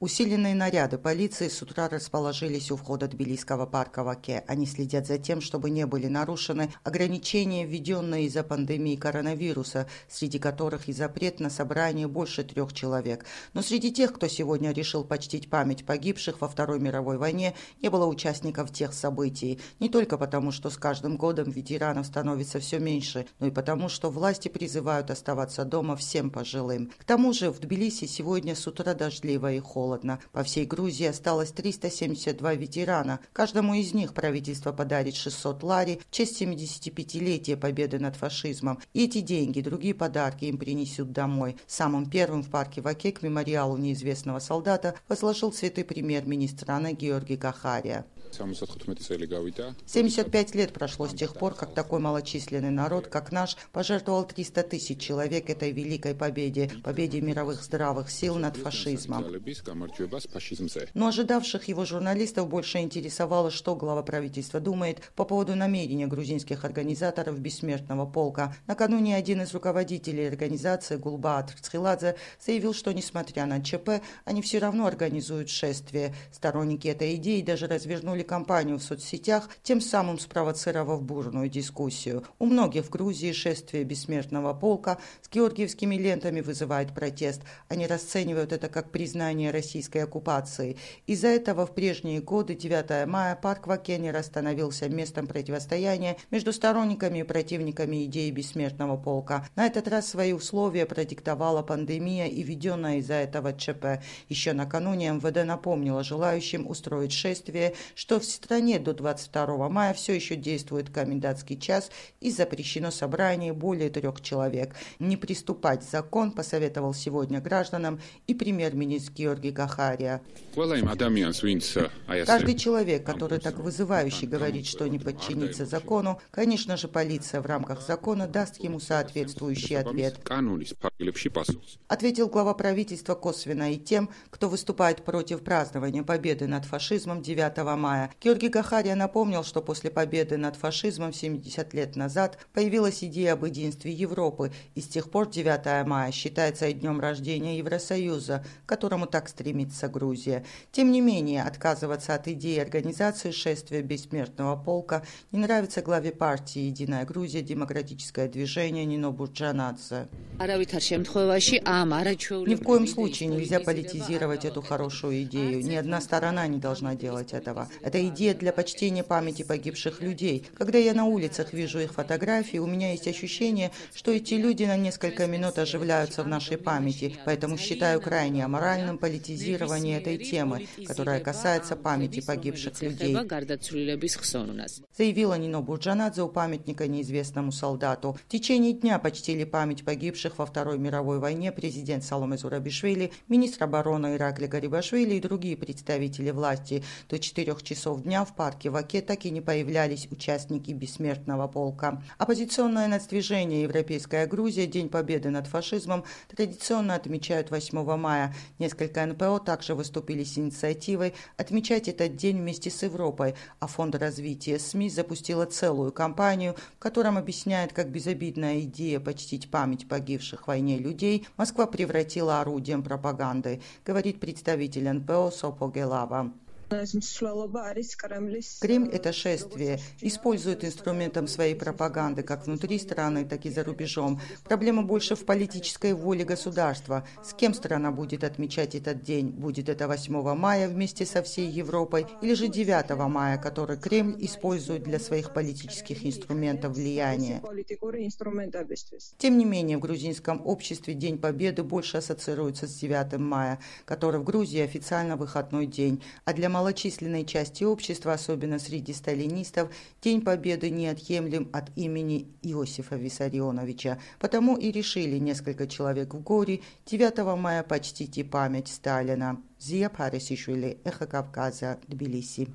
Усиленные наряды полиции с утра расположились у входа Тбилисского парка Ваке. Они следят за тем, чтобы не были нарушены ограничения, введенные из-за пандемии коронавируса, среди которых и запрет на собрание больше трех человек. Но среди тех, кто сегодня решил почтить память погибших во Второй мировой войне, не было участников тех событий. Не только потому, что с каждым годом ветеранов становится все меньше, но и потому, что власти призывают оставаться дома всем пожилым. К тому же в Тбилиси сегодня с утра дождливо и холодно. По всей Грузии осталось 372 ветерана. Каждому из них правительство подарит 600 лари в честь 75-летия победы над фашизмом. И эти деньги, другие подарки им принесут домой. Самым первым в парке Ваке к мемориалу неизвестного солдата возложил цветы премьер-министр страны Георгий Кахария. 75 лет прошло с тех пор, как такой малочисленный народ, как наш, пожертвовал 300 тысяч человек этой великой победе, победе мировых здравых сил над фашизмом. Но ожидавших его журналистов больше интересовало, что глава правительства думает по поводу намерения грузинских организаторов Бессмертного полка. Накануне один из руководителей организации Гулбаат Цхиладзе заявил, что несмотря на ЧП, они все равно организуют шествие. Сторонники этой идеи даже развернули развернули кампанию в соцсетях, тем самым спровоцировав бурную дискуссию. У многих в Грузии шествие бессмертного полка с георгиевскими лентами вызывает протест. Они расценивают это как признание российской оккупации. Из-за этого в прежние годы 9 мая парк Вакенера становился местом противостояния между сторонниками и противниками идеи бессмертного полка. На этот раз свои условия продиктовала пандемия и введенная из-за этого ЧП. Еще накануне МВД напомнила желающим устроить шествие, что что в стране до 22 мая все еще действует комендантский час и запрещено собрание более трех человек. Не приступать закон посоветовал сегодня гражданам и премьер-министр Георгий Гахария. Каждый человек, который так вызывающе говорит, что не подчинится закону, конечно же, полиция в рамках закона даст ему соответствующий ответ. Ответил глава правительства косвенно и тем, кто выступает против празднования победы над фашизмом 9 мая мая. Георгий Гахария напомнил, что после победы над фашизмом 70 лет назад появилась идея об единстве Европы, и с тех пор 9 мая считается и днем рождения Евросоюза, к которому так стремится Грузия. Тем не менее, отказываться от идеи организации шествия бессмертного полка не нравится главе партии «Единая Грузия. Демократическое движение» Нино Бурджанадзе. Ни в коем случае нельзя политизировать эту хорошую идею. Ни одна сторона не должна делать этого. Это идея для почтения памяти погибших людей. Когда я на улицах вижу их фотографии, у меня есть ощущение, что эти люди на несколько минут оживляются в нашей памяти. Поэтому считаю крайне аморальным политизирование этой темы, которая касается памяти погибших людей. Заявила Нино Бурджанадзе у памятника неизвестному солдату. В течение дня почтили память погибших во Второй мировой войне президент Саломе Зурабишвили, министр обороны Иракли Гарибашвили и другие представители власти. До четырех часов часов дня в парке Ваке так и не появлялись участники бессмертного полка. Оппозиционное нацдвижение «Европейская Грузия» День Победы над фашизмом традиционно отмечают 8 мая. Несколько НПО также выступили с инициативой отмечать этот день вместе с Европой, а Фонд развития СМИ запустила целую кампанию, в котором объясняет, как безобидная идея почтить память погибших в войне людей Москва превратила орудием пропаганды, говорит представитель НПО Сопо Гелава. Кремль это шествие использует инструментом своей пропаганды как внутри страны, так и за рубежом. Проблема больше в политической воле государства. С кем страна будет отмечать этот день? Будет это 8 мая вместе со всей Европой или же 9 мая, который Кремль использует для своих политических инструментов влияния? Тем не менее, в грузинском обществе День Победы больше ассоциируется с 9 мая, который в Грузии официально выходной день, а для малочисленной части общества, особенно среди сталинистов, День Победы неотъемлем от имени Иосифа Виссарионовича. Потому и решили несколько человек в горе 9 мая почтить и память Сталина. Зия Парисишвили, Эхо Кавказа, Тбилиси.